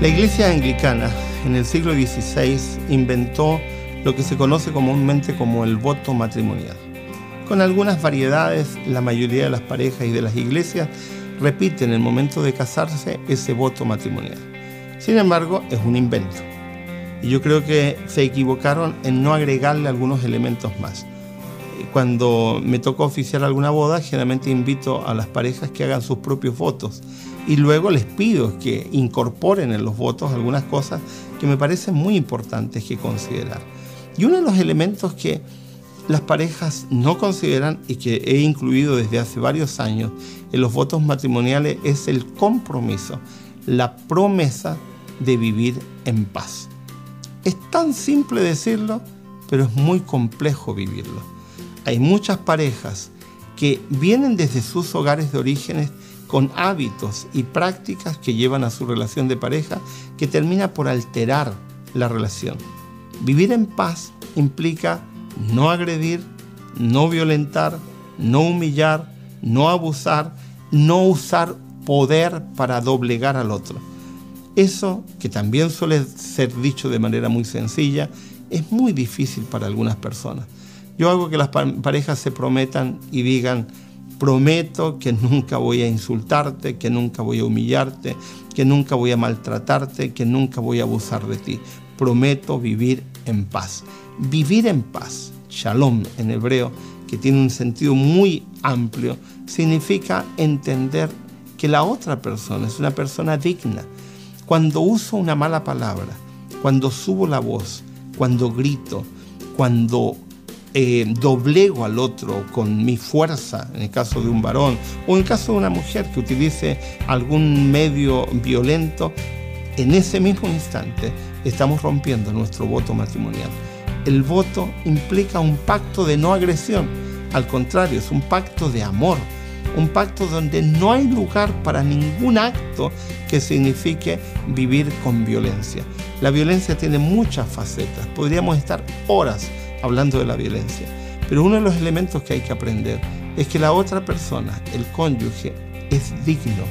La iglesia anglicana en el siglo XVI inventó lo que se conoce comúnmente como el voto matrimonial. Con algunas variedades, la mayoría de las parejas y de las iglesias repiten en el momento de casarse ese voto matrimonial. Sin embargo, es un invento. Y yo creo que se equivocaron en no agregarle algunos elementos más. Cuando me toca oficiar alguna boda, generalmente invito a las parejas que hagan sus propios votos y luego les pido que incorporen en los votos algunas cosas que me parecen muy importantes que considerar. Y uno de los elementos que las parejas no consideran y que he incluido desde hace varios años en los votos matrimoniales es el compromiso, la promesa de vivir en paz. Es tan simple decirlo, pero es muy complejo vivirlo. Hay muchas parejas que vienen desde sus hogares de orígenes con hábitos y prácticas que llevan a su relación de pareja que termina por alterar la relación. Vivir en paz implica no agredir, no violentar, no humillar, no abusar, no usar poder para doblegar al otro. Eso, que también suele ser dicho de manera muy sencilla, es muy difícil para algunas personas. Yo hago que las parejas se prometan y digan, Prometo que nunca voy a insultarte, que nunca voy a humillarte, que nunca voy a maltratarte, que nunca voy a abusar de ti. Prometo vivir en paz. Vivir en paz, shalom en hebreo, que tiene un sentido muy amplio, significa entender que la otra persona es una persona digna. Cuando uso una mala palabra, cuando subo la voz, cuando grito, cuando eh, doblego al otro con mi fuerza, en el caso de un varón, o en el caso de una mujer que utilice algún medio violento, en ese mismo instante estamos rompiendo nuestro voto matrimonial. El voto implica un pacto de no agresión, al contrario, es un pacto de amor, un pacto donde no hay lugar para ningún acto que signifique vivir con violencia. La violencia tiene muchas facetas, podríamos estar horas hablando de la violencia. Pero uno de los elementos que hay que aprender es que la otra persona, el cónyuge, es digno.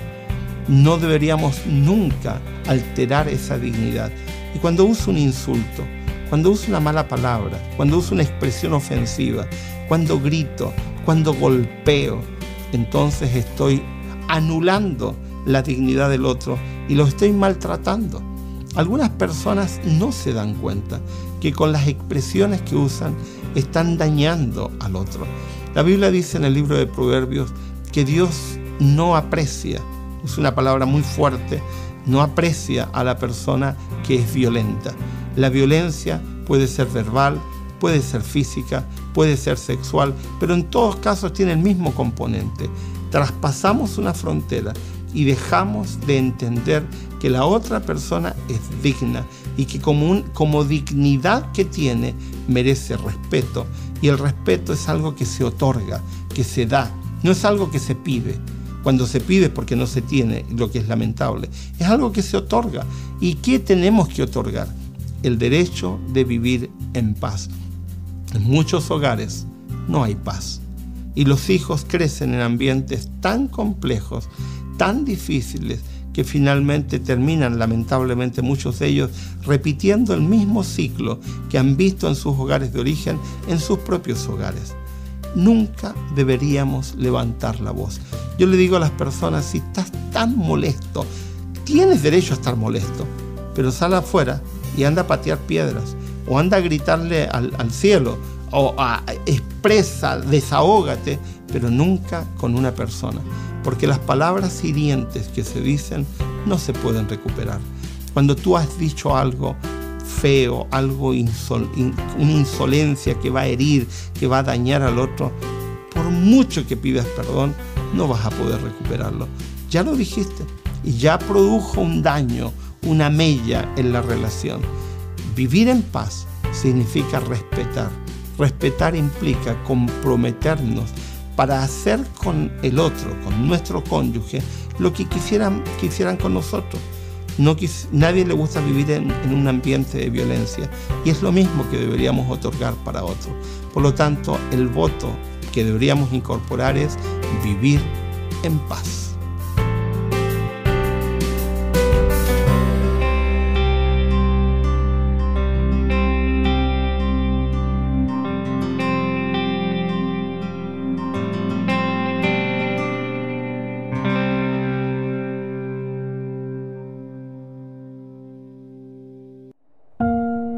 No deberíamos nunca alterar esa dignidad. Y cuando uso un insulto, cuando uso una mala palabra, cuando uso una expresión ofensiva, cuando grito, cuando golpeo, entonces estoy anulando la dignidad del otro y lo estoy maltratando. Algunas personas no se dan cuenta que con las expresiones que usan están dañando al otro. La Biblia dice en el libro de Proverbios que Dios no aprecia, es una palabra muy fuerte, no aprecia a la persona que es violenta. La violencia puede ser verbal, puede ser física, puede ser sexual, pero en todos casos tiene el mismo componente. Traspasamos una frontera y dejamos de entender que la otra persona es digna y que como, como dignidad que tiene merece respeto. Y el respeto es algo que se otorga, que se da, no es algo que se pide. Cuando se pide porque no se tiene, lo que es lamentable. Es algo que se otorga. ¿Y qué tenemos que otorgar? El derecho de vivir en paz. En muchos hogares no hay paz. Y los hijos crecen en ambientes tan complejos tan difíciles que finalmente terminan lamentablemente muchos de ellos repitiendo el mismo ciclo que han visto en sus hogares de origen, en sus propios hogares. Nunca deberíamos levantar la voz. Yo le digo a las personas, si estás tan molesto, tienes derecho a estar molesto, pero sal afuera y anda a patear piedras o anda a gritarle al, al cielo o expresa, desahógate, pero nunca con una persona porque las palabras hirientes que se dicen no se pueden recuperar. Cuando tú has dicho algo feo, algo una insolencia que va a herir, que va a dañar al otro, por mucho que pidas perdón, no vas a poder recuperarlo. Ya lo dijiste y ya produjo un daño, una mella en la relación. Vivir en paz significa respetar. Respetar implica comprometernos para hacer con el otro, con nuestro cónyuge, lo que quisieran, quisieran con nosotros. No, nadie le gusta vivir en, en, un ambiente de violencia y es lo mismo que deberíamos otorgar para otro. Por lo tanto, el voto que deberíamos incorporar es vivir en paz.